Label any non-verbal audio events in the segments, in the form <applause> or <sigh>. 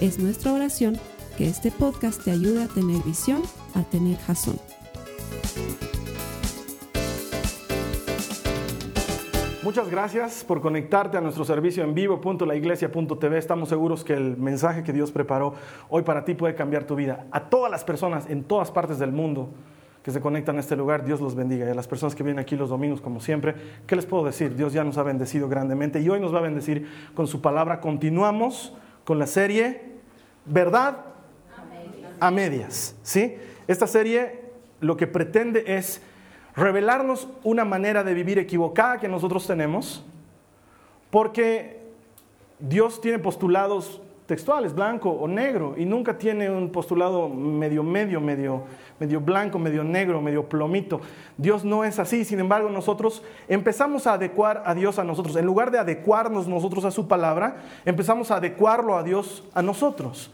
Es nuestra oración que este podcast te ayude a tener visión, a tener jazón. Muchas gracias por conectarte a nuestro servicio en vivo.laiglesia.tv. Estamos seguros que el mensaje que Dios preparó hoy para ti puede cambiar tu vida. A todas las personas en todas partes del mundo que se conectan a este lugar, Dios los bendiga. Y a las personas que vienen aquí los domingos, como siempre, ¿qué les puedo decir? Dios ya nos ha bendecido grandemente y hoy nos va a bendecir con su palabra. Continuamos con la serie ¿Verdad? A medias. ¿sí? Esta serie lo que pretende es revelarnos una manera de vivir equivocada que nosotros tenemos, porque Dios tiene postulados textuales, blanco o negro, y nunca tiene un postulado medio, medio, medio, medio blanco, medio negro, medio plomito. Dios no es así, sin embargo nosotros empezamos a adecuar a Dios a nosotros. En lugar de adecuarnos nosotros a su palabra, empezamos a adecuarlo a Dios a nosotros.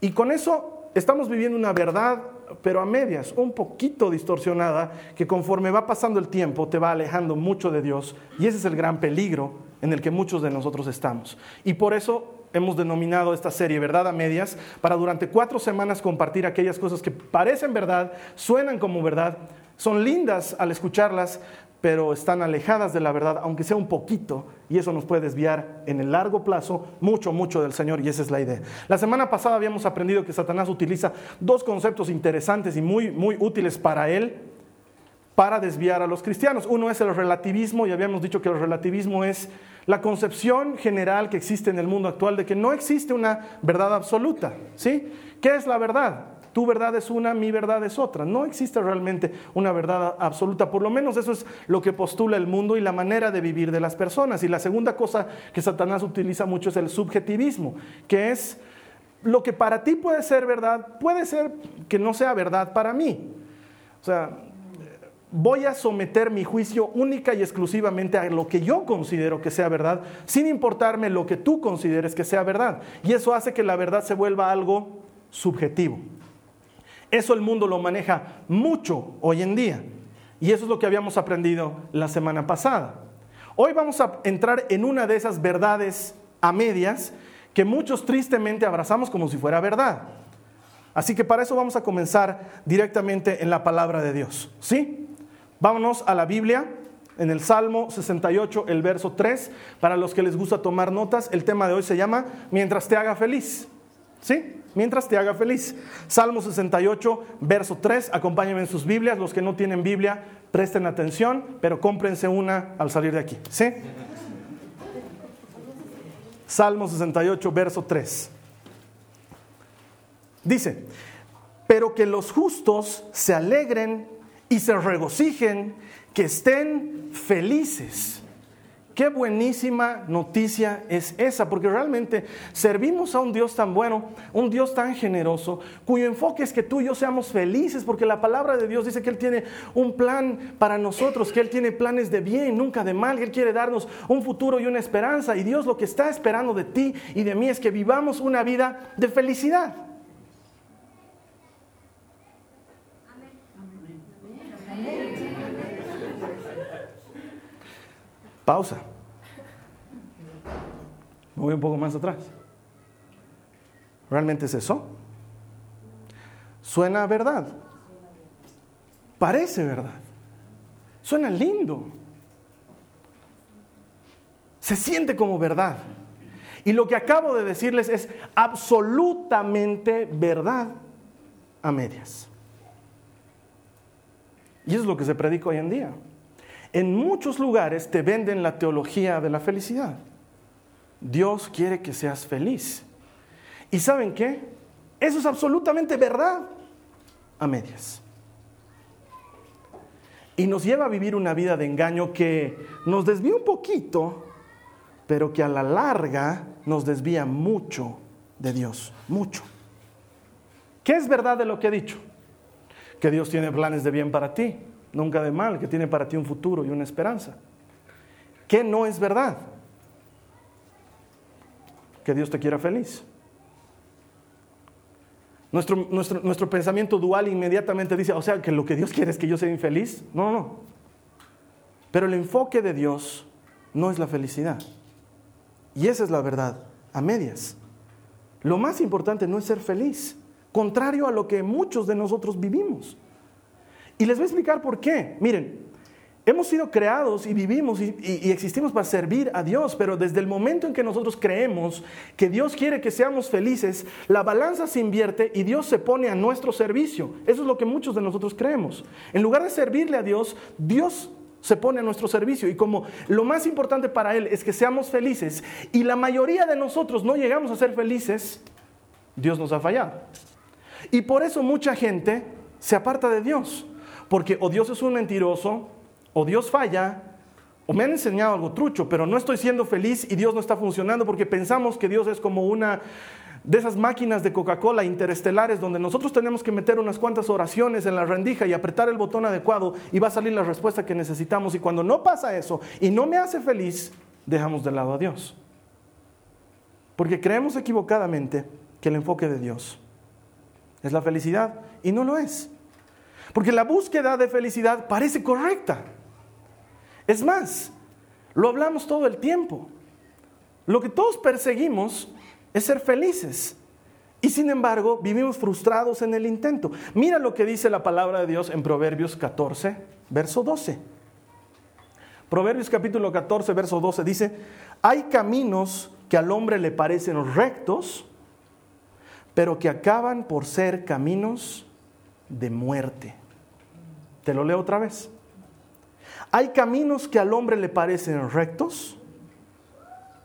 Y con eso estamos viviendo una verdad pero a medias, un poquito distorsionada, que conforme va pasando el tiempo te va alejando mucho de Dios y ese es el gran peligro en el que muchos de nosotros estamos. Y por eso hemos denominado esta serie Verdad a Medias, para durante cuatro semanas compartir aquellas cosas que parecen verdad, suenan como verdad, son lindas al escucharlas, pero están alejadas de la verdad, aunque sea un poquito, y eso nos puede desviar en el largo plazo mucho, mucho del Señor, y esa es la idea. La semana pasada habíamos aprendido que Satanás utiliza dos conceptos interesantes y muy, muy útiles para él para desviar a los cristianos. Uno es el relativismo, y habíamos dicho que el relativismo es la concepción general que existe en el mundo actual de que no existe una verdad absoluta. ¿sí? ¿Qué es la verdad? Tu verdad es una, mi verdad es otra. No existe realmente una verdad absoluta. Por lo menos eso es lo que postula el mundo y la manera de vivir de las personas. Y la segunda cosa que Satanás utiliza mucho es el subjetivismo, que es lo que para ti puede ser verdad, puede ser que no sea verdad para mí. O sea, voy a someter mi juicio única y exclusivamente a lo que yo considero que sea verdad, sin importarme lo que tú consideres que sea verdad. Y eso hace que la verdad se vuelva algo subjetivo. Eso el mundo lo maneja mucho hoy en día. Y eso es lo que habíamos aprendido la semana pasada. Hoy vamos a entrar en una de esas verdades a medias que muchos tristemente abrazamos como si fuera verdad. Así que para eso vamos a comenzar directamente en la palabra de Dios. ¿Sí? Vámonos a la Biblia, en el Salmo 68, el verso 3. Para los que les gusta tomar notas, el tema de hoy se llama Mientras te haga feliz. ¿Sí? mientras te haga feliz. Salmo 68, verso 3, acompáñenme en sus Biblias, los que no tienen Biblia, presten atención, pero cómprense una al salir de aquí. ¿Sí? Salmo 68, verso 3. Dice, pero que los justos se alegren y se regocijen, que estén felices. Qué buenísima noticia es esa, porque realmente servimos a un Dios tan bueno, un Dios tan generoso, cuyo enfoque es que tú y yo seamos felices, porque la palabra de Dios dice que Él tiene un plan para nosotros, que Él tiene planes de bien, nunca de mal, que Él quiere darnos un futuro y una esperanza. Y Dios lo que está esperando de ti y de mí es que vivamos una vida de felicidad. Pausa. Me voy un poco más atrás. ¿Realmente es eso? Suena verdad. Parece verdad. Suena lindo. Se siente como verdad. Y lo que acabo de decirles es absolutamente verdad a medias. Y eso es lo que se predica hoy en día. En muchos lugares te venden la teología de la felicidad. Dios quiere que seas feliz. ¿Y saben qué? Eso es absolutamente verdad a medias. Y nos lleva a vivir una vida de engaño que nos desvía un poquito, pero que a la larga nos desvía mucho de Dios, mucho. ¿Qué es verdad de lo que he dicho? Que Dios tiene planes de bien para ti, nunca de mal, que tiene para ti un futuro y una esperanza. ¿Qué no es verdad? Que Dios te quiera feliz. Nuestro, nuestro, nuestro, pensamiento dual inmediatamente dice, o sea, que lo que Dios quiere es que yo sea infeliz. No, no. Pero el enfoque de Dios no es la felicidad. Y esa es la verdad, a medias. Lo más importante no es ser feliz, contrario a lo que muchos de nosotros vivimos. Y les voy a explicar por qué. Miren, hemos sido creados y vivimos y, existimos para servir a Dios, pero desde el momento en que nosotros creemos que Dios quiere que seamos felices, la balanza se invierte y Dios se pone a nuestro servicio. Eso es lo que muchos de nosotros creemos. En lugar de servirle a Dios, Dios se pone a nuestro servicio y como lo más importante para Él es que seamos felices y la mayoría de nosotros no llegamos a ser felices, Dios nos ha fallado. Y por eso mucha gente se aparta de Dios, porque o Dios es un mentiroso, o Dios falla, o me han enseñado algo trucho, pero no estoy siendo feliz y Dios no está funcionando porque pensamos que Dios es como una de esas máquinas de Coca-Cola interestelares donde nosotros tenemos que meter unas cuantas oraciones en la rendija y apretar el botón adecuado y va a salir la respuesta que necesitamos. Y cuando no pasa eso y no me hace feliz, dejamos de lado a Dios. Porque creemos equivocadamente que el enfoque de Dios es la felicidad y no lo es. Porque la búsqueda de felicidad parece correcta. Es más, lo hablamos todo el tiempo. Lo que todos perseguimos es ser felices. Y sin embargo, vivimos frustrados en el intento. Mira lo que dice la palabra de Dios en Proverbios 14, verso 12. Proverbios capítulo 14, verso 12 dice, hay caminos que al hombre le parecen rectos, pero que acaban por ser caminos de muerte. Te lo leo otra vez. Hay caminos que al hombre le parecen rectos,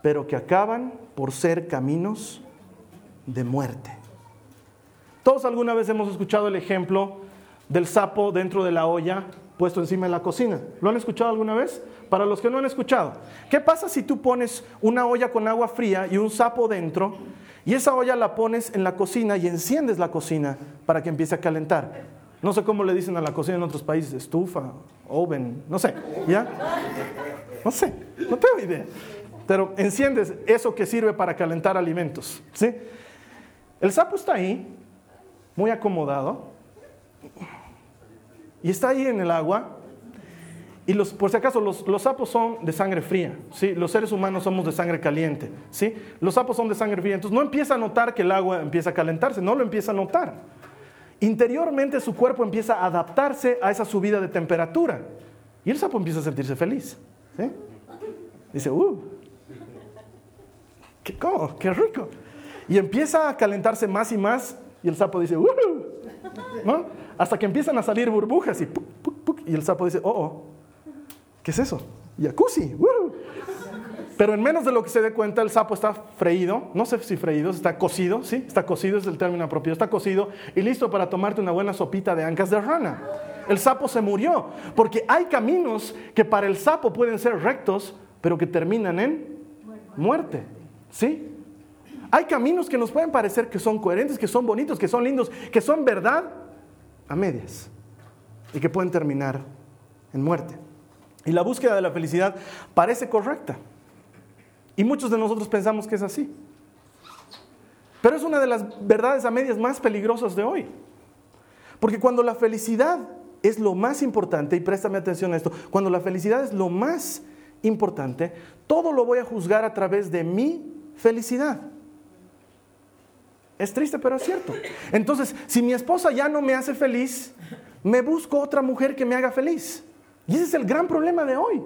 pero que acaban por ser caminos de muerte. Todos alguna vez hemos escuchado el ejemplo del sapo dentro de la olla puesto encima de la cocina. ¿Lo han escuchado alguna vez? Para los que no han escuchado, ¿qué pasa si tú pones una olla con agua fría y un sapo dentro y esa olla la pones en la cocina y enciendes la cocina para que empiece a calentar? No sé cómo le dicen a la cocina en otros países, estufa, oven, no sé, ¿ya? No sé, no tengo idea pero enciendes eso que sirve para calentar alimentos. ¿sí? El sapo está ahí, muy acomodado, y está ahí en el agua. Y los, por si acaso, los, sapos son de sangre fría, ¿sí? los seres humanos somos de sangre caliente. ¿sí? Los sapos son de sangre fría, entonces no empieza a notar que el agua empieza a calentarse, no lo empieza a notar. Interiormente su cuerpo empieza a adaptarse a esa subida de temperatura y el sapo empieza a sentirse feliz. ¿sí? Dice, uh, ¿Qué, ¿Cómo? ¡Qué rico! Y empieza a calentarse más y más y el sapo dice, ¿no? Hasta que empiezan a salir burbujas y, y el sapo dice, oh, oh, ¿qué es eso? Jacuzzi, Pero en menos de lo que se dé cuenta, el sapo está freído, no sé si freído, está cocido, ¿sí? Está cocido es el término apropiado, está cocido y listo para tomarte una buena sopita de ancas de rana. El sapo se murió, porque hay caminos que para el sapo pueden ser rectos, pero que terminan en muerte. ¿Sí? Hay caminos que nos pueden parecer que son coherentes, que son bonitos, que son lindos, que son verdad a medias y que pueden terminar en muerte. Y la búsqueda de la felicidad parece correcta. Y muchos de nosotros pensamos que es así. Pero es una de las verdades a medias más peligrosas de hoy. Porque cuando la felicidad es lo más importante, y préstame atención a esto, cuando la felicidad es lo más importante, todo lo voy a juzgar a través de mi felicidad. Es triste, pero es cierto. Entonces, si mi esposa ya no me hace feliz, me busco otra mujer que me haga feliz. Y ese es el gran problema de hoy.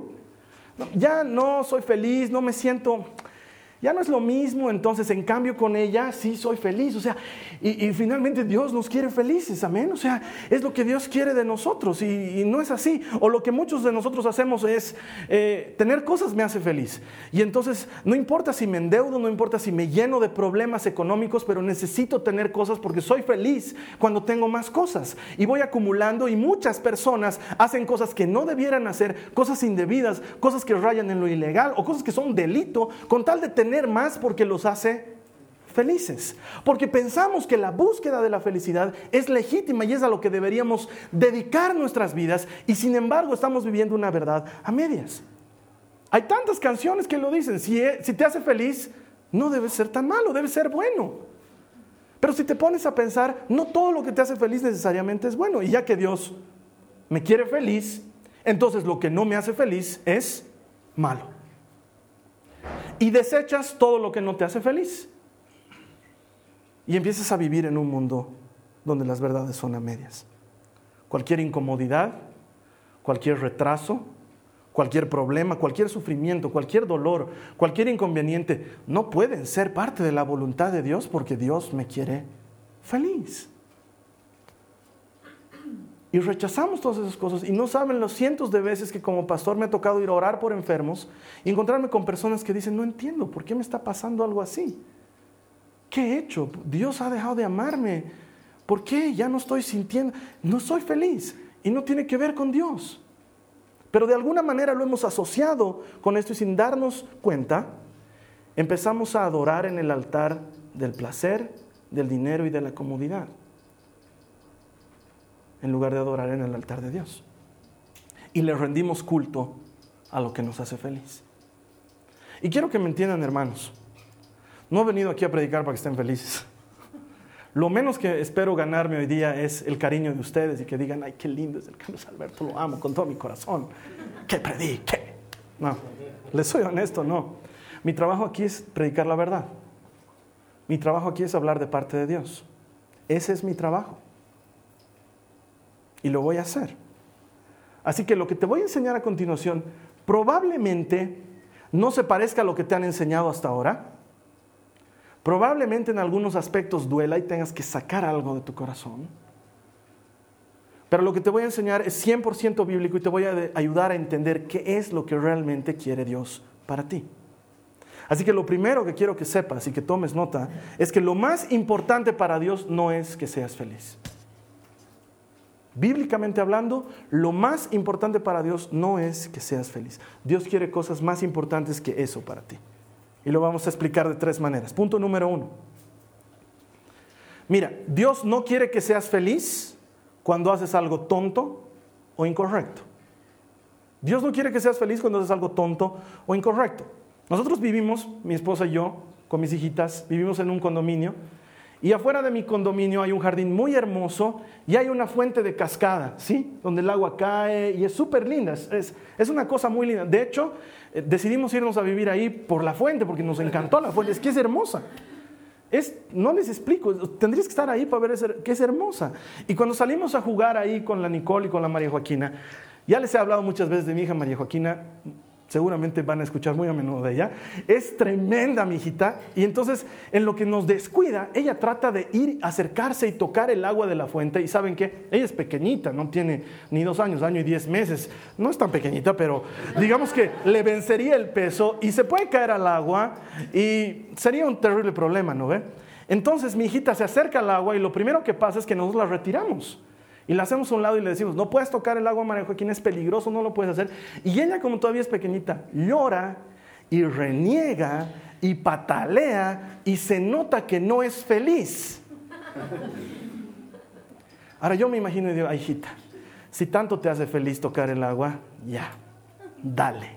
Ya no soy feliz, no me siento ya no es lo mismo, entonces en cambio con ella sí soy feliz. O sea, y, finalmente Dios nos quiere felices, amén. O sea, es lo que Dios quiere de nosotros y, no es así. O lo que muchos de nosotros hacemos es eh, tener cosas me hace feliz. Y entonces no importa si me endeudo, no importa si me lleno de problemas económicos, pero necesito tener cosas porque soy feliz cuando tengo más cosas. Y voy acumulando y muchas personas hacen cosas que no debieran hacer, cosas indebidas, cosas que rayan en lo ilegal o cosas que son delito con tal de tener más porque los hace felices. Porque pensamos que la búsqueda de la felicidad es legítima y es a lo que deberíamos dedicar nuestras vidas y sin embargo estamos viviendo una verdad a medias. Hay tantas canciones que lo dicen, si, e, si te hace feliz, no debe ser tan malo, debe ser bueno. Pero si te pones a pensar, no todo lo que te hace feliz necesariamente es bueno. Y ya que Dios me quiere feliz, entonces lo que no me hace feliz es malo. Y desechas todo lo que no te hace feliz. Y empiezas a vivir en un mundo donde las verdades son a medias. Cualquier incomodidad, cualquier retraso, cualquier problema, cualquier sufrimiento, cualquier dolor, cualquier inconveniente, no pueden ser parte de la voluntad de Dios porque Dios me quiere feliz. Y rechazamos todas esas cosas y no saben los cientos de veces que como pastor me ha tocado ir a orar por enfermos y encontrarme con personas que dicen, no entiendo, ¿por qué me está pasando algo así? ¿Qué he hecho? Dios ha dejado de amarme. ¿Por qué? Ya no estoy sintiendo, no soy feliz y no tiene que ver con Dios. Pero de alguna manera lo hemos asociado con esto y sin darnos cuenta, empezamos a adorar en el altar del placer, del dinero y de la comodidad en lugar de adorar en el altar de Dios. Y le rendimos culto a lo que nos hace feliz. Y quiero que me entiendan, hermanos. No he venido aquí a predicar para que estén felices. Lo menos que espero ganarme hoy día es el cariño de ustedes y que digan, ay, qué lindo es el Carlos Alberto, lo amo con todo mi corazón. Que predique. No, les soy honesto, no. Mi trabajo aquí es predicar la verdad. Mi trabajo aquí es hablar de parte de Dios. Ese es mi trabajo y lo voy a hacer. Así que lo que te voy a enseñar a continuación probablemente no se parezca a lo que te han enseñado hasta ahora. Probablemente en algunos aspectos duela y tengas que sacar algo de tu corazón. Pero lo que te voy a enseñar es 100% bíblico y te voy a ayudar a entender qué es lo que realmente quiere Dios para ti. Así que lo primero que quiero que sepas y que tomes nota es que lo más importante para Dios no es que seas feliz. Bíblicamente hablando, lo más importante para Dios no es que seas feliz. Dios quiere cosas más importantes que eso para ti. Y lo vamos a explicar de tres maneras. Punto número uno. Mira, Dios no quiere que seas feliz cuando haces algo tonto o incorrecto. Dios no quiere que seas feliz cuando haces algo tonto o incorrecto. Nosotros vivimos, mi esposa y yo, con mis hijitas, vivimos en un condominio y afuera de mi condominio hay un jardín muy hermoso y hay una fuente de cascada, ¿sí? Donde el agua cae y es súper linda, es, es, una cosa muy linda. De hecho, eh, decidimos irnos a vivir ahí por la fuente porque nos encantó la fuente, es que es hermosa. Es, no les explico, tendrías que estar ahí para ver que es hermosa. Y cuando salimos a jugar ahí con la Nicole y con la María Joaquina, ya les he hablado muchas veces de mi hija María Joaquina, seguramente van a escuchar muy a menudo de ella, es tremenda mi hijita, y entonces en lo que nos descuida, ella trata de ir, acercarse y tocar el agua de la fuente, y saben que ella es pequeñita, no tiene ni dos años, año y diez meses, no es tan pequeñita, pero digamos que le vencería el peso y se puede caer al agua y sería un terrible problema, ¿no ve? Entonces mi hijita se acerca al agua y lo primero que pasa es que nosotros la retiramos. Y la hacemos a un lado y le decimos, no puedes tocar el agua, María es peligroso, no lo puedes hacer. Y ella, como todavía es pequeñita, llora y reniega y patalea y se nota que no es feliz. Ahora yo me imagino y digo, hijita, si tanto te hace feliz tocar el agua, ya, dale.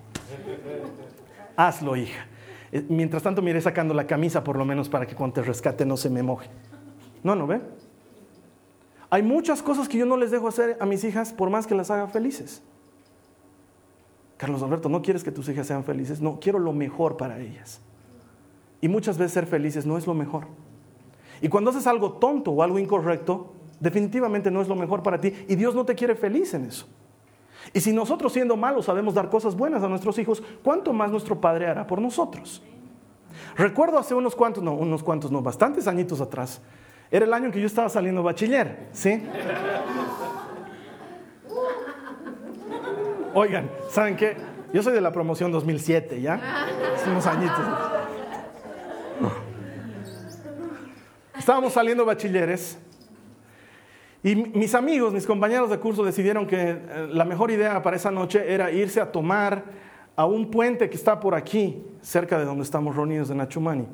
Hazlo, hija. Eh, mientras tanto, mire sacando la camisa por lo menos para que cuando te rescate no se me moje. No, ¿no ve? Hay muchas cosas que yo no les dejo hacer a mis hijas por más que las haga felices. Carlos Alberto, ¿no quieres que tus hijas sean felices? No, quiero lo mejor para ellas. Y muchas veces ser felices no es lo mejor. Y cuando haces algo tonto o algo incorrecto, definitivamente no es lo mejor para ti. Y Dios no te quiere feliz en eso. Y si nosotros siendo malos sabemos dar cosas buenas a nuestros hijos, ¿cuánto más nuestro Padre hará por nosotros? Recuerdo hace unos cuantos, no, unos cuantos, no, bastantes añitos atrás, era el año en que yo estaba saliendo bachiller, ¿sí? Oigan, ¿saben qué? Yo soy de la promoción 2007, ¿ya? Hace unos añitos. Estábamos saliendo bachilleres y mis amigos, mis compañeros de curso decidieron que eh, la mejor idea para esa noche era irse a tomar a un puente que está por aquí, cerca de donde estamos reunidos en Achumani.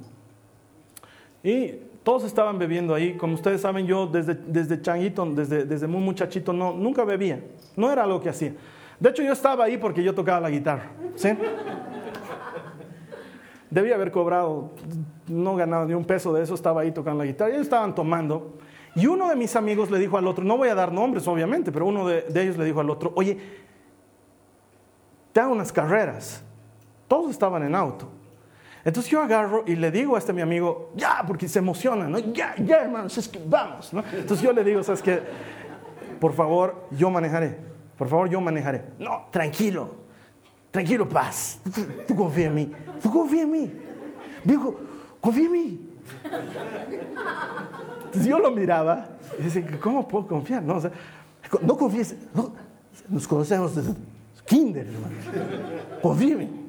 Y todos estaban bebiendo ahí. Como ustedes saben, yo desde, desde changuito, desde, desde muy muchachito, no, nunca bebía. No era algo que hacía. De hecho, yo estaba ahí porque yo tocaba la guitarra. ¿sí? Debía haber cobrado, no ganaba ni un peso de eso, estaba ahí tocando la guitarra. Ellos estaban tomando. Y uno de mis amigos le dijo al otro, no voy a dar nombres obviamente, pero uno de, de ellos le dijo al otro, oye, te hago unas carreras. Todos estaban en auto. Entonces yo agarro y le digo a este mi amigo, ya, porque se emociona, ¿no? Ya, ya, hermanos, es que vamos, ¿no? Entonces yo le digo, ¿sabes qué? Por favor, yo manejaré. Por favor, yo manejaré. No, tranquilo, tranquilo, paz. Tú, tú confía en mí. Tú confía en mí. Dijo, confía en mí. Entonces yo lo miraba y decía, ¿cómo puedo confiar? No, o no confíes. No, nos conocemos desde kinder, hermano. Confía en mí.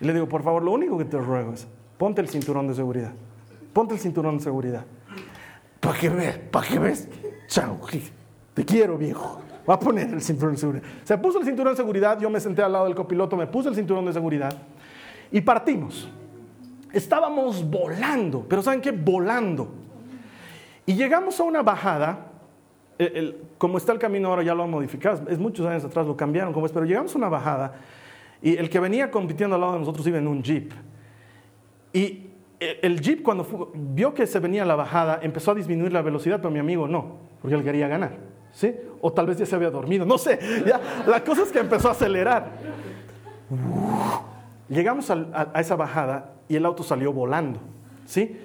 Y le digo, por favor, lo único que te ruego es, ponte el cinturón de seguridad. Ponte el cinturón de seguridad. Para que veas, para que veas. Chao, te quiero, viejo. Va a poner el cinturón de seguridad. Se puso el cinturón de seguridad, yo me senté al lado del copiloto, me puse el cinturón de seguridad y partimos. Estábamos volando, pero ¿saben qué? Volando. Y llegamos a una bajada, como está el camino ahora ya lo han modificado, es muchos años atrás lo cambiaron como es, pero llegamos a una bajada y el que venía compitiendo al lado de nosotros iba en un jeep. Y el jeep cuando vio que se venía la bajada empezó a disminuir la velocidad, pero mi amigo no, porque él quería ganar. ¿sí? O tal vez ya se había dormido, no sé. Ya, la cosa es que empezó a acelerar. Llegamos a, a, a esa bajada y el auto salió volando. ¿sí?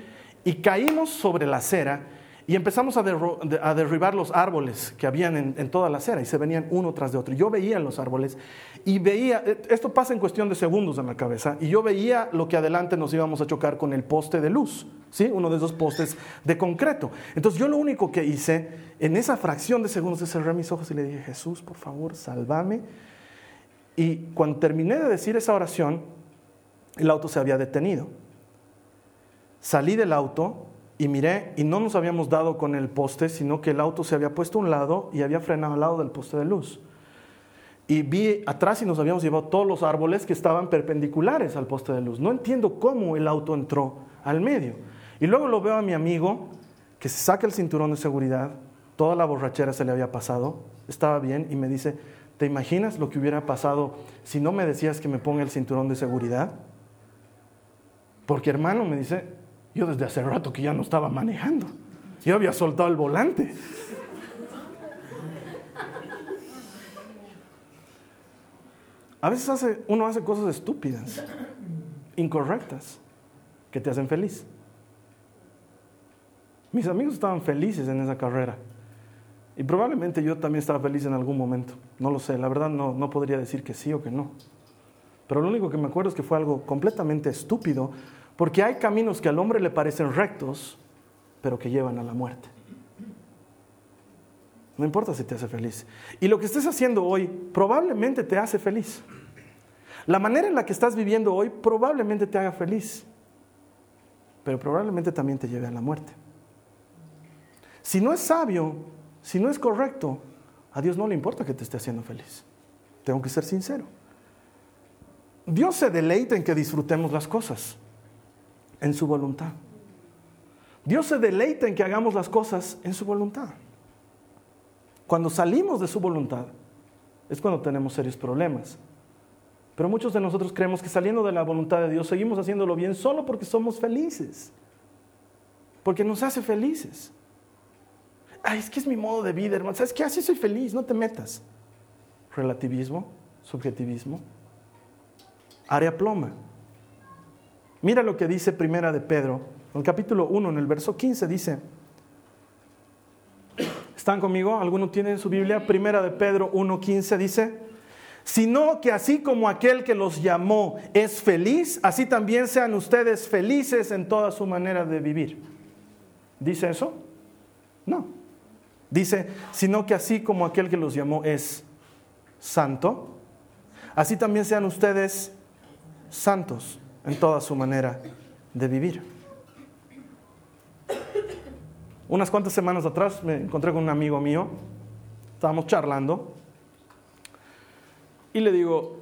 Y caímos sobre la acera y empezamos a, derribar los árboles que habían en, toda la acera y se venían uno tras de otro. Yo veía los árboles y veía, esto pasa en cuestión de segundos en la cabeza, y yo veía lo que adelante nos íbamos a chocar con el poste de luz, ¿sí? uno de esos postes de concreto. Entonces yo lo único que hice en esa fracción de segundos es cerrar mis ojos y le dije, Jesús, por favor, sálvame. Y cuando terminé de decir esa oración, el auto se había detenido. Salí del auto y miré y no nos habíamos dado con el poste, sino que el auto se había puesto a un lado y había frenado al lado del poste de luz. Y vi atrás y nos habíamos llevado todos los árboles que estaban perpendiculares al poste de luz. No entiendo cómo el auto entró al medio. Y luego lo veo a mi amigo que se saca el cinturón de seguridad, toda la borrachera se le había pasado, estaba bien y me dice, ¿te imaginas lo que hubiera pasado si no me decías que me ponga el cinturón de seguridad? Porque hermano, me dice, yo desde hace rato que ya no estaba manejando. Yo había soltado el volante. A veces hace, uno hace cosas estúpidas, incorrectas, que te hacen feliz. Mis amigos estaban felices en esa carrera. Y probablemente yo también estaba feliz en algún momento. No lo sé, la verdad no, no podría decir que sí o que no. Pero lo único que me acuerdo es que fue algo completamente estúpido porque hay caminos que al hombre le parecen rectos, pero que llevan a la muerte. No importa si te hace feliz. Y lo que estés haciendo hoy probablemente te hace feliz. La manera en la que estás viviendo hoy probablemente te haga feliz, pero probablemente también te lleve a la muerte. Si no es sabio, si no es correcto, a Dios no le importa que te esté haciendo feliz. Tengo que ser sincero. Dios se deleita en que disfrutemos las cosas en su voluntad. Dios se deleita en que hagamos las cosas en su voluntad. Cuando salimos de su voluntad es cuando tenemos serios problemas. Pero muchos de nosotros creemos que saliendo de la voluntad de Dios seguimos haciéndolo bien solo porque somos felices. Porque nos hace felices. Ay, es que es mi modo de vida, hermano. ¿Sabes qué? Así soy feliz, no te metas. Relativismo, subjetivismo, área ploma. Mira lo que dice Primera de Pedro, en el capítulo 1, en el verso 15 dice, ¿están conmigo? ¿Alguno tiene en su Biblia? Primera de Pedro 1.15 dice, sino que así como aquel que los llamó es feliz, así también sean ustedes felices en toda su manera de vivir. ¿Dice eso? No. Dice, sino que así como aquel que los llamó es santo, así también sean ustedes santos en toda su manera de vivir. Unas cuantas semanas atrás me encontré con un amigo mío, estábamos charlando y le digo,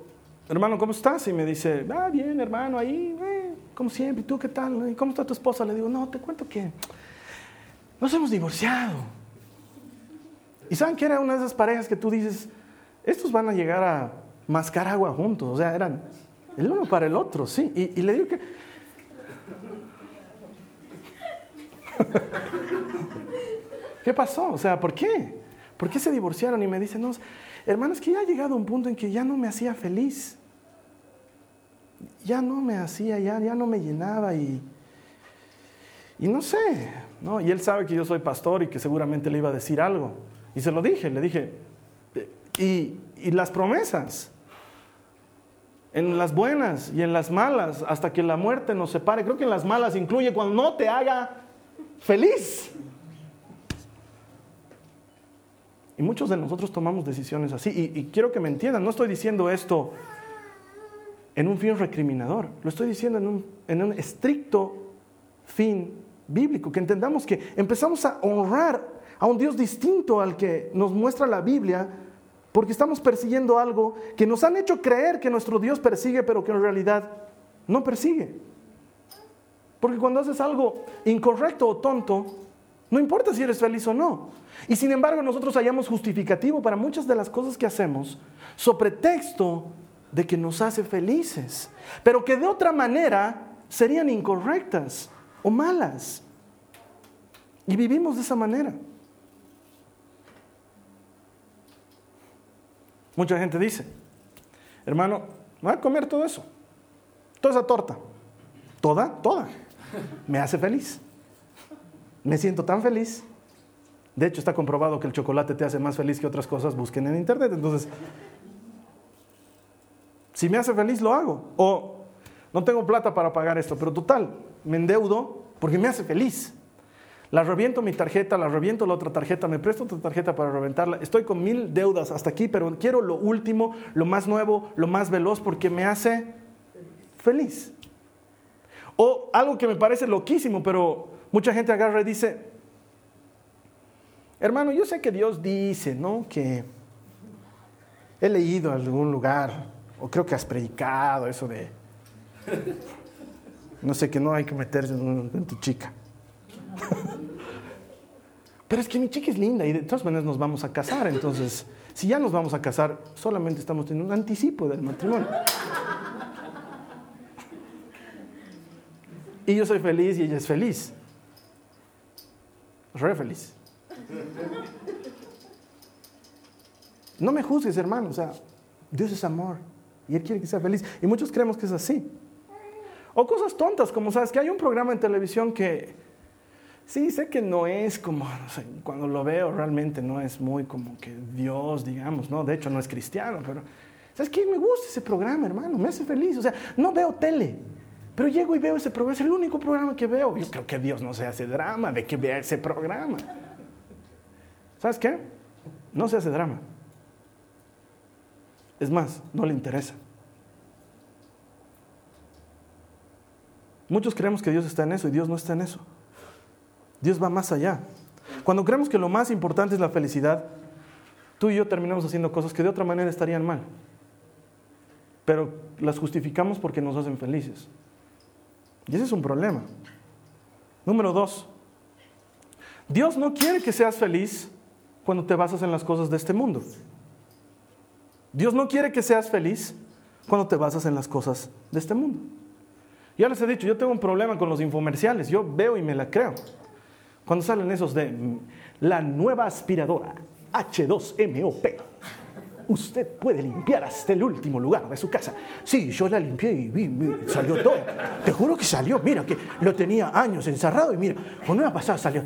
hermano, ¿cómo estás? Y me dice, ah, bien, hermano, ahí, eh, como siempre, ¿y tú qué tal? ¿Y cómo está tu esposa? Le digo, no, te cuento que nos hemos divorciado. ¿Y saben que era una de esas parejas que tú dices, estos van a llegar a mascar agua juntos? O sea, eran el uno para el otro, sí. Y, le digo que... <laughs> ¿Qué pasó? O sea, ¿por qué? ¿Por qué se divorciaron? Y me dicen, no, hermano, es que ya ha llegado un punto en que ya no me hacía feliz. Ya no me hacía, ya, ya no me llenaba y, y no sé, ¿no? Y él sabe que yo soy pastor y que seguramente le iba a decir algo. Y se lo dije, le dije, y, y las promesas, en las buenas y en las malas, hasta que la muerte nos separe. Creo que en las malas incluye cuando no te haga feliz. Y muchos de nosotros tomamos decisiones así. Y, quiero que me entiendan, no estoy diciendo esto en un fin recriminador, lo estoy diciendo en un, en un estricto fin bíblico, que entendamos que empezamos a honrar a un Dios distinto al que nos muestra la Biblia, porque estamos persiguiendo algo que nos han hecho creer que nuestro Dios persigue, pero que en realidad no persigue. Porque cuando haces algo incorrecto o tonto, no importa si eres feliz o no. Y sin embargo nosotros hallamos justificativo para muchas de las cosas que hacemos, sobre pretexto de que nos hace felices, pero que de otra manera serían incorrectas o malas. Y vivimos de esa manera. Mucha gente dice, hermano, voy a comer todo eso, toda esa torta, toda, toda, me hace feliz. Me siento tan feliz. De hecho, está comprobado que el chocolate te hace más feliz que otras cosas. Busquen en internet. Entonces, si me hace feliz, lo hago. O no tengo plata para pagar esto, pero total, me endeudo porque me hace feliz. La reviento mi tarjeta, la reviento la otra tarjeta, me presto otra tarjeta para reventarla. Estoy con mil deudas hasta aquí, pero quiero lo último, lo más nuevo, lo más veloz, porque me hace feliz. O algo que me parece loquísimo, pero Mucha gente agarra y dice, hermano, yo sé que Dios dice, ¿no? Que he leído en algún lugar, o creo que has predicado eso de, no sé, que no hay que meterse en, tu chica. Pero es que mi chica es linda y de todas maneras nos vamos a casar, entonces, si ya nos vamos a casar, solamente estamos teniendo un anticipo del matrimonio. Y yo soy feliz y ella es feliz re feliz. No me juzgues, hermano. O sea, Dios es amor y Él quiere que sea feliz. Y muchos creemos que es así. O cosas tontas, como sabes que hay un programa en televisión que sí sé que no es como, cuando lo veo realmente no es muy como que Dios, digamos, ¿no? De hecho, no es cristiano, pero ¿sabes qué? Me gusta ese programa, hermano, me hace feliz. O sea, no veo tele. Pero llego y veo ese programa, es el único programa que veo. Yo creo que Dios no se hace drama de que vea ese programa. ¿Sabes qué? No se hace drama. Es más, no le interesa. Muchos creemos que Dios está en eso y Dios no está en eso. Dios va más allá. Cuando creemos que lo más importante es la felicidad, tú y yo terminamos haciendo cosas que de otra manera estarían mal. Pero las justificamos porque nos hacen felices. Y ese es un problema. Número dos, Dios no quiere que seas feliz cuando te basas en las cosas de este mundo. Dios no quiere que seas feliz cuando te basas en las cosas de este mundo. Ya les he dicho, yo tengo un problema con los infomerciales, yo veo y me la creo. Cuando salen esos de la nueva aspiradora H2MOP usted puede limpiar hasta el último lugar de su casa. Sí, yo la limpié y vi, salió todo. Te juro que salió. Mira, que lo tenía años encerrado y mira, cuando iba a pasar salió.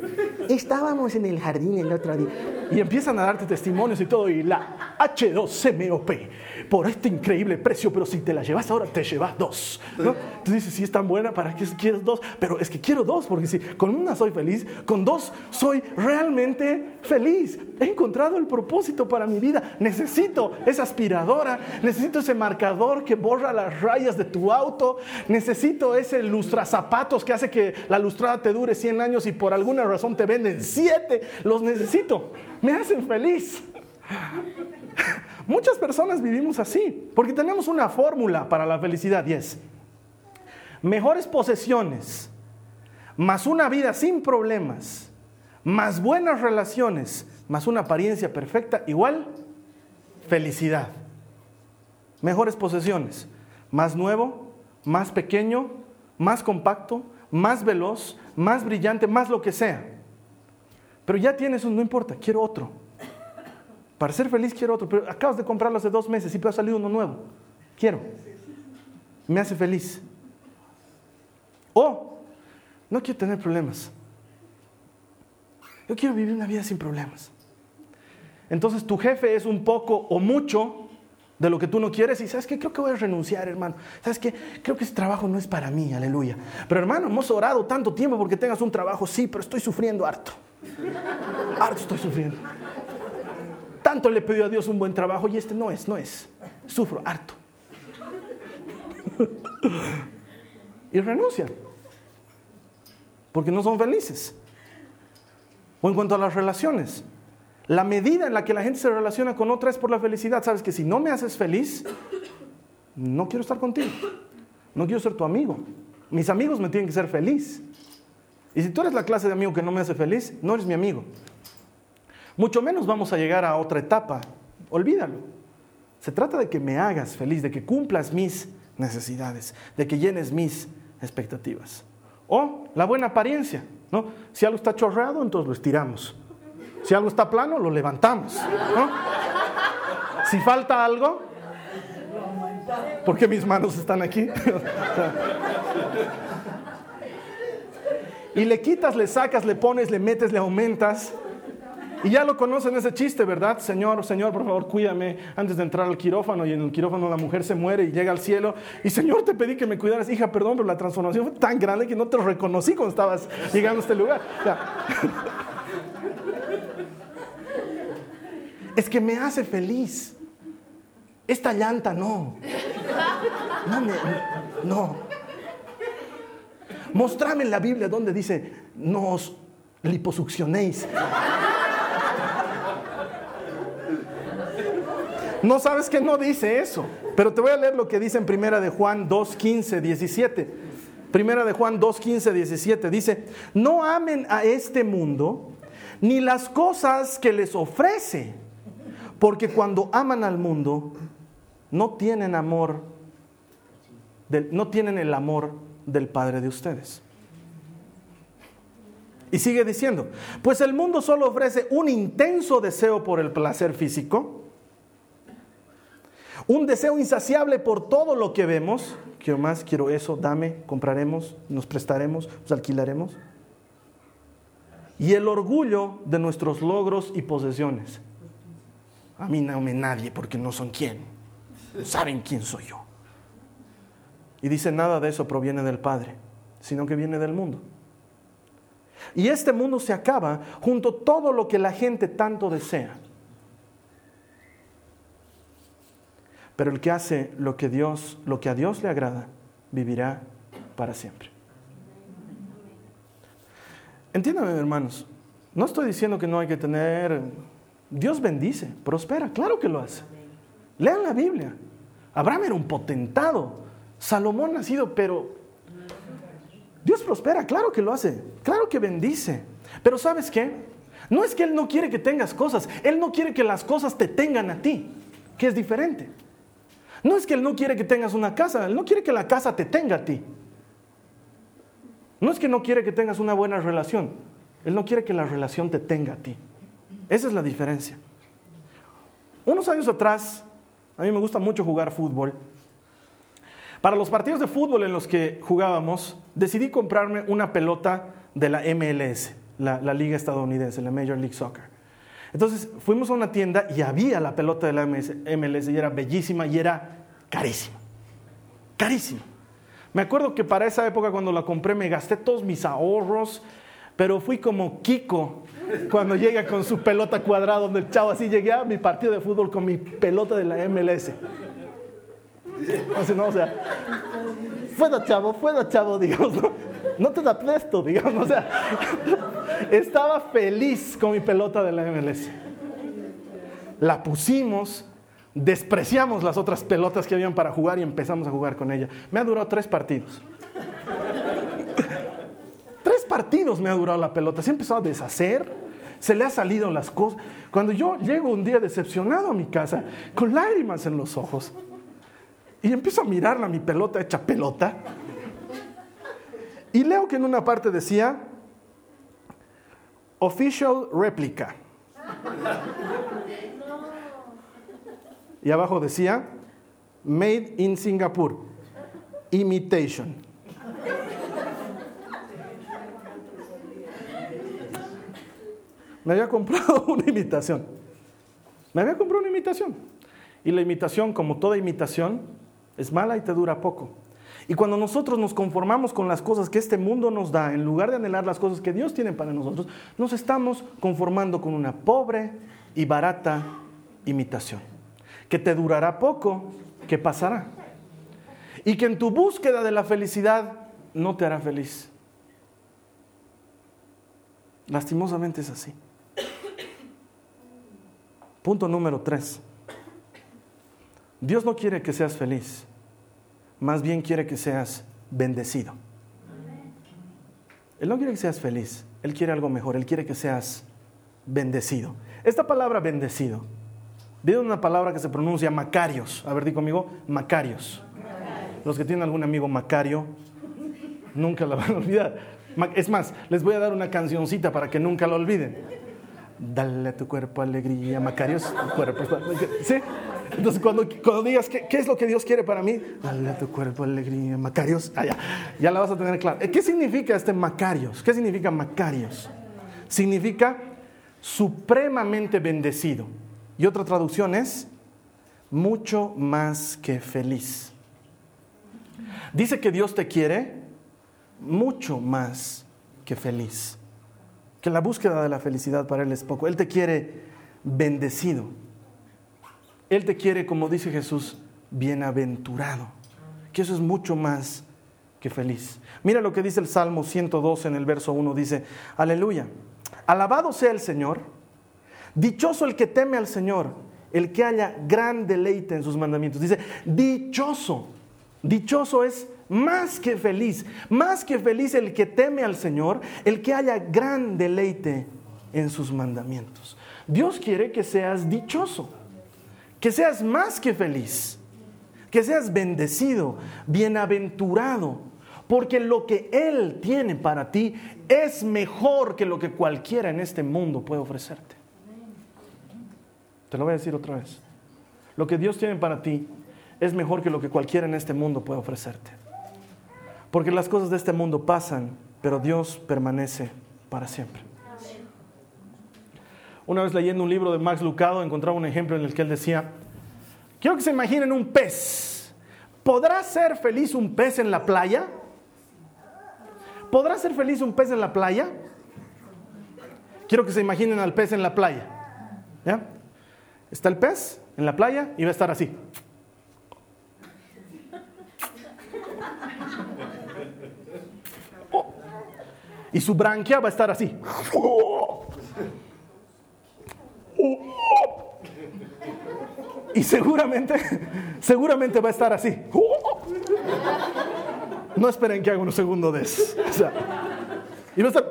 Estábamos en el jardín el otro día. Y empiezan a darte testimonios y todo. Y la H2CMOP, por este increíble precio, pero si te la llevas ahora, te llevas dos. ¿no? Tú dices, si es tan buena, ¿para qué quieres dos? Pero es que quiero dos, porque si con una soy feliz, con dos soy realmente feliz. He encontrado el propósito para mi vida. Necesito esa aspiradora, necesito ese marcador que borra las rayas de tu auto, necesito ese zapatos que hace que la lustrada te dure 100 años y por alguna razón te venden 7. Los necesito, me hacen feliz. Muchas personas vivimos así, porque tenemos una fórmula para la felicidad y es, mejores posesiones, más una vida sin problemas, más buenas relaciones, más una apariencia perfecta, igual felicidad. Mejores posesiones, más nuevo, más pequeño, más compacto, más veloz, más brillante, más lo que sea. Pero ya tienes un, no importa, quiero otro. Para ser feliz quiero otro, pero acabas de comprarlo hace dos meses y te ha salido uno nuevo. Quiero. Me hace feliz. O, no quiero tener problemas. Yo quiero vivir una vida sin problemas. Entonces tu jefe es un poco o mucho de lo que tú no quieres y sabes que creo que voy a renunciar, hermano. Sabes que creo que ese trabajo no es para mí, aleluya. Pero hermano, hemos orado tanto tiempo porque tengas un trabajo, sí, pero estoy sufriendo harto. Harto estoy sufriendo. Tanto le pidió a Dios un buen trabajo y este no es, no es. Sufro harto. y renuncian. Porque no son felices. O en cuanto a las relaciones, la medida en la que la gente se relaciona con otra es por la felicidad. Sabes que si no me haces feliz, no quiero estar contigo. No quiero ser tu amigo. Mis amigos me tienen que ser feliz. Y si tú eres la clase de amigo que no me hace feliz, no eres mi amigo. Mucho menos vamos a llegar a otra etapa. Olvídalo. Se trata de que me hagas feliz, de que cumplas mis necesidades, de que llenes mis expectativas. O la buena apariencia, ¿no? Si algo está chorreado, entonces lo estiramos. Si algo está plano, lo levantamos. Si falta algo, porque mis manos están aquí. <laughs> y le quitas, le sacas, le pones, le metes, le aumentas. Y ya lo conocen ese chiste, ¿verdad? Señor, Señor, por favor, cuídame antes de entrar al quirófano. Y en el quirófano la mujer se muere y llega al cielo. Y Señor, te pedí que me cuidaras. Hija, perdón, pero la transformación fue tan grande que no te reconocí cuando estabas llegando a este lugar. <laughs> es que me hace feliz. Esta llanta no. No, me, no. Mostrame en la Biblia donde dice, no os liposuccionéis. No sabes que no dice eso, pero te voy a leer lo que dice en Primera de Juan 2, 15, 17. Primera de Juan 2, 15, 17 dice, no amen a este mundo ni las cosas que les ofrece, porque cuando aman al mundo no tienen amor, no tienen el amor del Padre de ustedes. Y sigue diciendo, pues el mundo solo ofrece un intenso deseo por el placer físico, un deseo insaciable por todo lo que vemos. Quiero más, quiero eso, dame, compraremos, nos prestaremos, nos alquilaremos. Y el orgullo de nuestros logros y posesiones. A mí no me nadie porque no son quién. Saben quién soy yo. Y dice, nada de eso proviene del Padre, sino que viene del mundo. Y este mundo se acaba junto a todo lo que la gente tanto desea. Pero el que hace lo que Dios, lo que a Dios le agrada, vivirá para siempre. Entiéndame, hermanos. No estoy diciendo que no hay que tener. Dios bendice, prospera, claro que lo hace. Lean la Biblia. Abraham era un potentado. Salomón ha sido, pero Dios prospera, claro que lo hace, claro que bendice. Pero ¿sabes qué? No es que Él no quiere que tengas cosas, Él no quiere que las cosas te tengan a ti, que es diferente. No es que Él no quiere que tengas una casa, Él no quiere que la casa te tenga a ti. No es que no quiere que tengas una buena relación, Él no quiere que la relación te tenga a ti. Esa es la diferencia. Unos años atrás, a mí me gusta mucho jugar fútbol. Para los partidos de fútbol en los que jugábamos, decidí comprarme una pelota de la MLS, la, liga estadounidense, la Major League Soccer. Entonces fuimos a una tienda y había la pelota de la MLS y era bellísima y era carísima. Carísima. Me acuerdo que para esa época cuando la compré me gasté todos mis ahorros, pero fui como Kiko cuando llega con su pelota cuadrada donde el chavo así llegué a mi partido de fútbol con mi pelota de la MLS. no, o sea, fuera chavo, fuera chavo, <laughs> digamos, ¿no? no te da presto, digamos, o sea, estaba feliz con mi pelota de la MLS. La pusimos, despreciamos las otras pelotas que habían para jugar y empezamos a jugar con ella. Me ha durado tres partidos. partidos me ha durado la pelota. Se ha empezado a deshacer, se le ha salido las cosas. Cuando yo llego un día decepcionado a mi casa, con lágrimas en los ojos, y empiezo a mirarla, mi pelota hecha pelota, y leo que en una parte decía, official replica. Y abajo decía, made in Singapore, imitation. Me había comprado <laughs> una imitación. Me había comprado una imitación. Y la imitación, como toda imitación, es mala y te dura poco. Y cuando nosotros nos conformamos con las cosas que este mundo nos da, en lugar de anhelar las cosas que Dios tiene para nosotros, nos estamos conformando con una pobre y barata imitación, que te durará poco, que pasará. Y que en tu búsqueda de la felicidad no te hará feliz. Lastimosamente es así. Punto número tres. Dios no quiere que seas feliz, más bien quiere que seas bendecido. Él no quiere que seas feliz, Él quiere algo mejor, Él quiere que seas bendecido. Esta palabra bendecido viene una palabra que se pronuncia Macarios. A ver, di conmigo, Macarios. Los que tienen algún amigo Macario, nunca la <laughs> van a olvidar. Es más, les voy a dar una cancioncita para que nunca lo olviden. Dale a tu cuerpo alegría, Macarios. ¿Sí? Entonces, cuando, cuando digas, ¿qué, ¿qué, es lo que Dios quiere para mí? Dale a tu cuerpo alegría, Macarios. Ah, ya, ya la vas a tener clara. ¿Qué significa este Macarios? ¿Qué significa Macarios? Significa supremamente bendecido. Y otra traducción es mucho más que feliz. Dice que Dios te quiere mucho más que feliz que la búsqueda de la felicidad para Él es poco. Él te quiere bendecido. Él te quiere, como dice Jesús, bienaventurado. Que eso es mucho más que feliz. Mira lo que dice el Salmo 102 en el verso 1. Dice, aleluya. Alabado sea el Señor. Dichoso el que teme al Señor, el que haya gran deleite en sus mandamientos. Dice, dichoso. Dichoso es más que feliz, más que feliz el que teme al Señor, el que haya gran deleite en sus mandamientos. Dios quiere que seas dichoso, que seas más que feliz, que seas bendecido, bienaventurado, porque lo que Él tiene para ti es mejor que lo que cualquiera en este mundo puede ofrecerte. Te lo voy a decir otra vez. Lo que Dios tiene para ti es mejor que lo que cualquiera en este mundo puede ofrecerte. Porque las cosas de este mundo pasan, pero Dios permanece para siempre. Una vez leyendo un libro de Max Lucado encontraba un ejemplo en el que él decía, quiero que se imaginen un pez. ¿Podrá ser feliz un pez en la playa? ¿Podrá ser feliz un pez en la playa? Quiero que se imaginen al pez en la playa. ¿Ya? Está el pez en la playa y va a estar así. y su branquia va a estar así. Y seguramente, seguramente va a estar así. No esperen que haga un segundo de eso. y va a estar.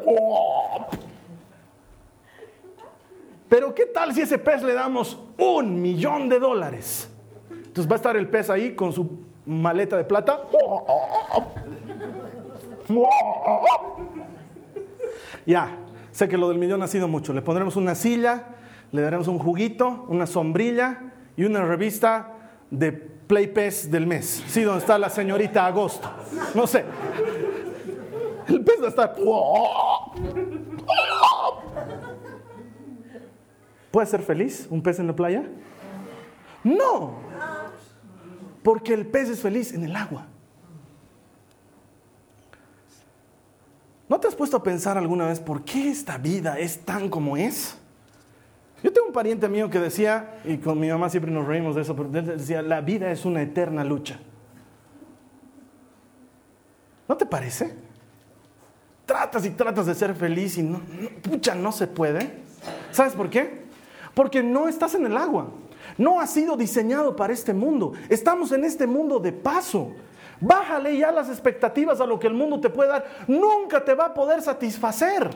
Pero ¿qué tal si ese pez le damos un millón de dólares? Entonces va a estar el pez ahí con su maleta de plata. Ya, sé que lo del millón ha sido mucho. Le pondremos una silla, le daremos un juguito, una sombrilla y una revista de Play Pez del mes. Sí, donde está la señorita Agosto. No sé. El pez va a estar. ¿Puede ser feliz un pez en la playa? No. Porque el pez es feliz en el agua. ¿No te has puesto a pensar alguna vez por qué esta vida es tan como es? Yo tengo un pariente mío que decía, y con mi mamá siempre nos reímos de eso, pero decía, la vida es una eterna lucha. ¿No te parece? Tratas y tratas de ser feliz y no, pucha, no se puede. ¿Sabes por qué? Porque no estás en el agua. No has sido diseñado para este mundo. Estamos en este mundo de paso. Bájale ya las expectativas a lo que el mundo te puede dar. Nunca te va a poder satisfacer.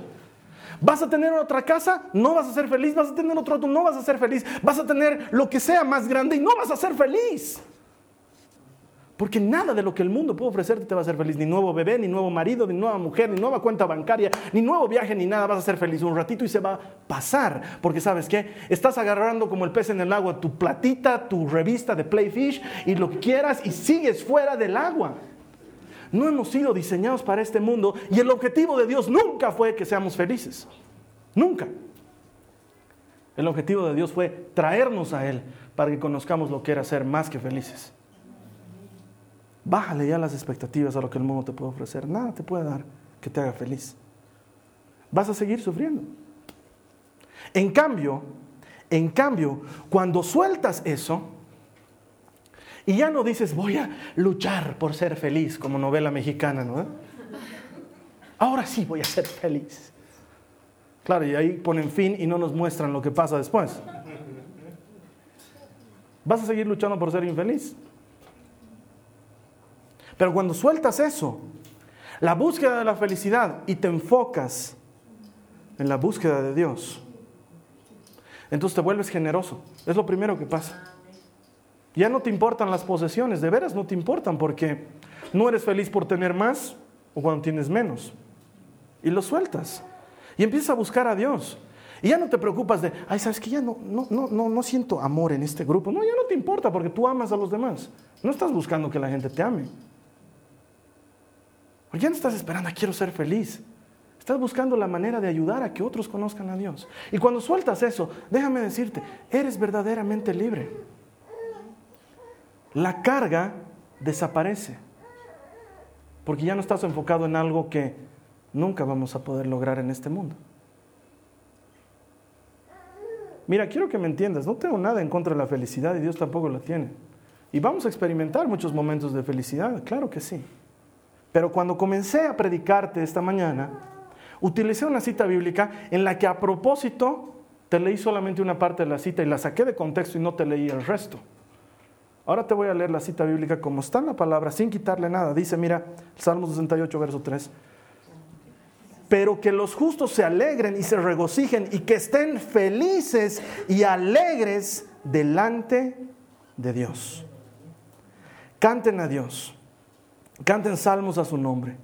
Vas a tener otra casa, no vas a ser feliz. Vas a tener otro auto, no vas a ser feliz. Vas a tener lo que sea más grande y no vas a ser feliz. Porque nada de lo que el mundo puede ofrecerte te va a hacer feliz. Ni nuevo bebé, ni nuevo marido, ni nueva mujer, ni nueva cuenta bancaria, ni nuevo viaje, ni nada. Vas a ser feliz un ratito y se va a pasar. Porque sabes qué? Estás agarrando como el pez en el agua tu platita, tu revista de Playfish y lo que quieras y sigues fuera del agua. No hemos sido diseñados para este mundo y el objetivo de Dios nunca fue que seamos felices. Nunca. El objetivo de Dios fue traernos a Él para que conozcamos lo que era ser más que felices. Bájale ya las expectativas a lo que el mundo te puede ofrecer. Nada te puede dar que te haga feliz. Vas a seguir sufriendo. En cambio, en cambio, cuando sueltas eso y ya no dices voy a luchar por ser feliz como novela mexicana, ¿no? Ahora sí voy a ser feliz. Claro, y ahí ponen fin y no nos muestran lo que pasa después. Vas a seguir luchando por ser infeliz. Pero cuando sueltas eso, la búsqueda de la felicidad y te enfocas en la búsqueda de Dios, entonces te vuelves generoso. Es lo primero que pasa. Ya no te importan las posesiones, de veras no te importan porque no eres feliz por tener más o cuando tienes menos. Y lo sueltas. Y empiezas a buscar a Dios. Y ya no te preocupas de, ay, sabes que ya no, no, no, no, no siento amor en este grupo. No, ya no te importa porque tú amas a los demás. No estás buscando que la gente te ame. ¿Por ya no estás esperando, quiero ser feliz. Estás buscando la manera de ayudar a que otros conozcan a Dios. Y cuando sueltas eso, déjame decirte, eres verdaderamente libre. La carga desaparece. Porque ya no estás enfocado en algo que nunca vamos a poder lograr en este mundo. Mira, quiero que me entiendas, no tengo nada en contra de la felicidad y Dios tampoco la tiene. Y vamos a experimentar muchos momentos de felicidad, claro que sí. Pero cuando comencé a predicarte esta mañana, utilicé una cita bíblica en la que a propósito te leí solamente una parte de la cita y la saqué de contexto y no te leí el resto. Ahora te voy a leer la cita bíblica como está en la palabra, sin quitarle nada. Dice, mira, Salmo 68, verso 3. Pero que los justos se alegren y se regocijen y que estén felices y alegres delante de Dios. Canten a Dios Canten salmos a su nombre.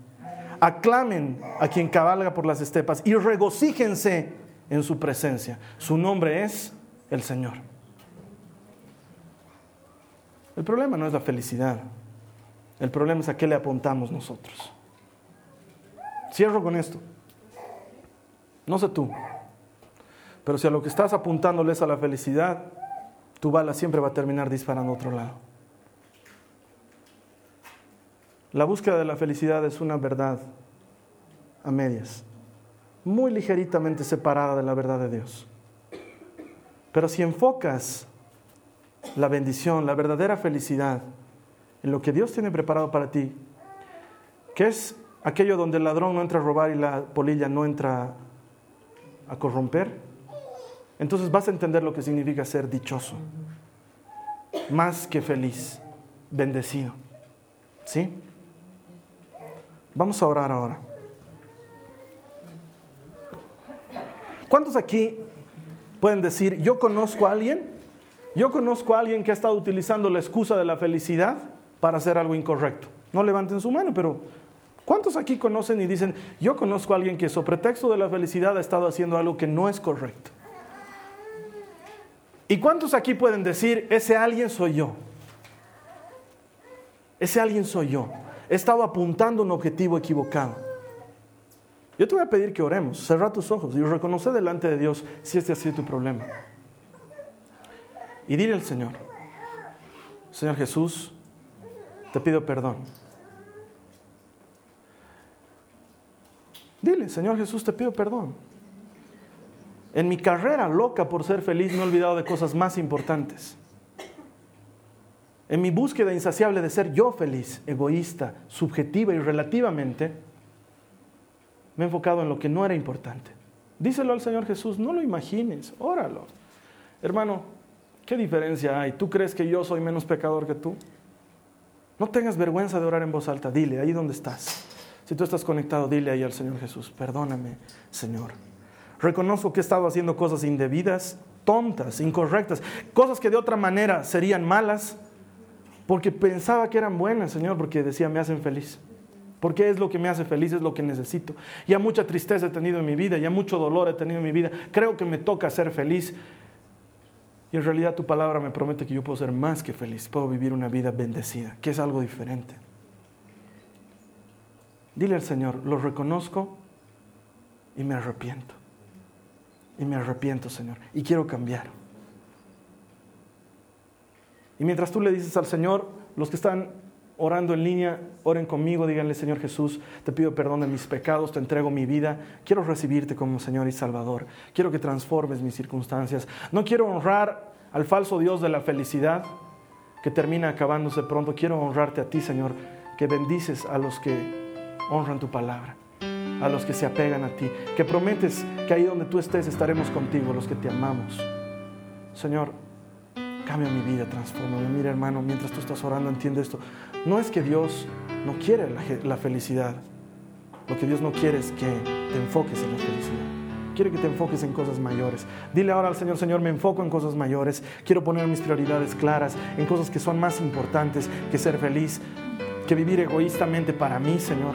Aclamen a quien cabalga por las estepas y regocíjense en su presencia. Su nombre es el Señor. El problema no es la felicidad. El problema es a qué le apuntamos nosotros. Cierro con esto. No sé tú, pero si a lo que estás apuntándole es a la felicidad, tu bala siempre va a terminar disparando a otro lado. La búsqueda de la felicidad es una verdad a medias, muy ligeritamente separada de la verdad de Dios. Pero si enfocas la bendición, la verdadera felicidad en lo que Dios tiene preparado para ti, que es aquello donde el ladrón no entra a robar y la polilla no entra a corromper, entonces vas a entender lo que significa ser dichoso, más que feliz, bendecido. ¿Sí? Vamos a orar ahora. ¿Cuántos aquí pueden decir, yo conozco a alguien? Yo conozco a alguien que ha estado utilizando la excusa de la felicidad para hacer algo incorrecto. No levanten su mano, pero ¿cuántos aquí conocen y dicen, yo conozco a alguien que sobre pretexto de la felicidad ha estado haciendo algo que no es correcto? ¿Y cuántos aquí pueden decir, ese alguien soy yo? Ese alguien soy yo he estado apuntando un objetivo equivocado. Yo te voy a pedir que oremos, cerra tus ojos y reconoce delante de Dios si este ha sido tu problema. Y dile al Señor, Señor Jesús, te pido perdón. Dile, Señor Jesús, te pido perdón. En mi carrera loca por ser feliz me he olvidado de cosas más importantes. En mi búsqueda insaciable de ser yo feliz, egoísta, subjetiva y relativamente, me he enfocado en lo que no era importante. Díselo al Señor Jesús, no lo imagines, óralo. Hermano, ¿qué diferencia hay? ¿Tú crees que yo soy menos pecador que tú? No tengas vergüenza de orar en voz alta. Dile, ahí donde estás. Si tú estás conectado, dile ahí al Señor Jesús, perdóname, Señor. Reconozco que he estado haciendo cosas indebidas, tontas, incorrectas, cosas que de otra manera serían malas, porque pensaba que eran buenas, Señor, porque decía, me hacen feliz. Porque es lo que me hace feliz, es lo que necesito. Ya mucha tristeza he tenido en mi vida, ya mucho dolor he tenido en mi vida. Creo que me toca ser feliz. Y en realidad tu palabra me promete que yo puedo ser más que feliz, puedo vivir una vida bendecida, que es algo diferente. Dile al Señor, lo reconozco y me arrepiento. Y me arrepiento, Señor, y quiero cambiar. Y mientras tú le dices al Señor, los que están orando en línea, oren conmigo, díganle, Señor Jesús, te pido perdón de mis pecados, te entrego mi vida, quiero recibirte como Señor y Salvador, quiero que transformes mis circunstancias, no quiero honrar al falso Dios de la felicidad que termina acabándose pronto, quiero honrarte a ti, Señor, que bendices a los que honran tu palabra, a los que se apegan a ti, que prometes que ahí donde tú estés estaremos contigo, los que te amamos. Señor, cambia mi vida, transforma. Mira, hermano, mientras tú estás orando, entiende esto. No es que Dios no quiere la, felicidad. Lo que Dios no quiere es que te enfoques en la felicidad. Quiere que te enfoques en cosas mayores. Dile ahora al Señor, Señor, me enfoco en cosas mayores. Quiero poner mis prioridades claras en cosas que son más importantes que ser feliz, que vivir egoístamente para mí, Señor.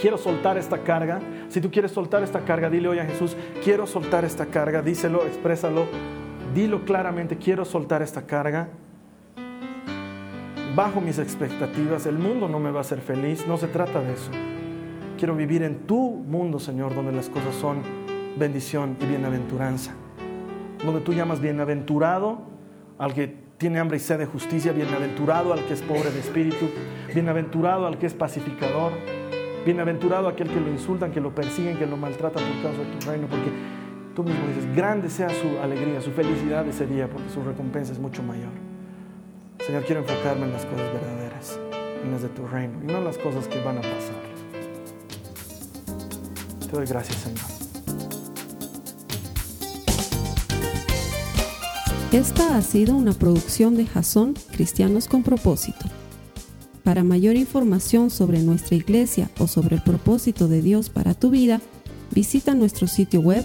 Quiero soltar esta carga. Si tú quieres soltar esta carga, dile hoy a Jesús, quiero soltar esta carga. Díselo, exprésalo dilo claramente, quiero soltar esta carga. Bajo mis expectativas, el mundo no me va a hacer feliz, no se trata de eso. Quiero vivir en tu mundo, Señor, donde las cosas son bendición y bienaventuranza. Donde tú llamas bienaventurado al que tiene hambre y sed de justicia, bienaventurado al que es pobre de espíritu, bienaventurado al que es pacificador, bienaventurado aquel que lo insultan, que lo persiguen, que lo maltratan por causa de tu reino, porque Tú mismo dices, grande sea su alegría, su felicidad ese día, porque su recompensa es mucho mayor. Señor, quiero enfocarme en las cosas verdaderas, en las de tu reino, y no en las cosas que van a pasar. Te doy gracias, Señor. Esta ha sido una producción de Jason Cristianos con Propósito. Para mayor información sobre nuestra iglesia o sobre el propósito de Dios para tu vida, visita nuestro sitio web